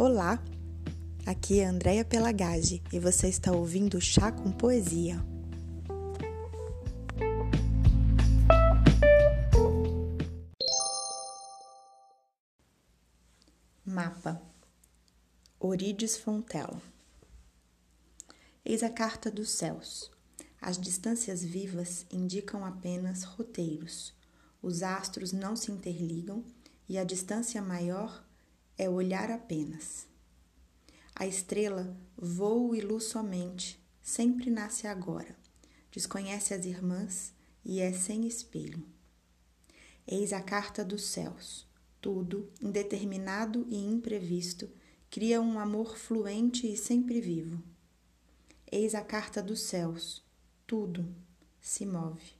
Olá, aqui é Andréia Pelagage e você está ouvindo Chá com Poesia. Mapa Orides Fontela Eis a carta dos céus. As distâncias vivas indicam apenas roteiros. Os astros não se interligam e a distância maior é olhar apenas. A estrela voa e luz somente, sempre nasce agora, desconhece as irmãs e é sem espelho. Eis a carta dos céus. Tudo, indeterminado e imprevisto, cria um amor fluente e sempre vivo. Eis a carta dos céus. Tudo se move.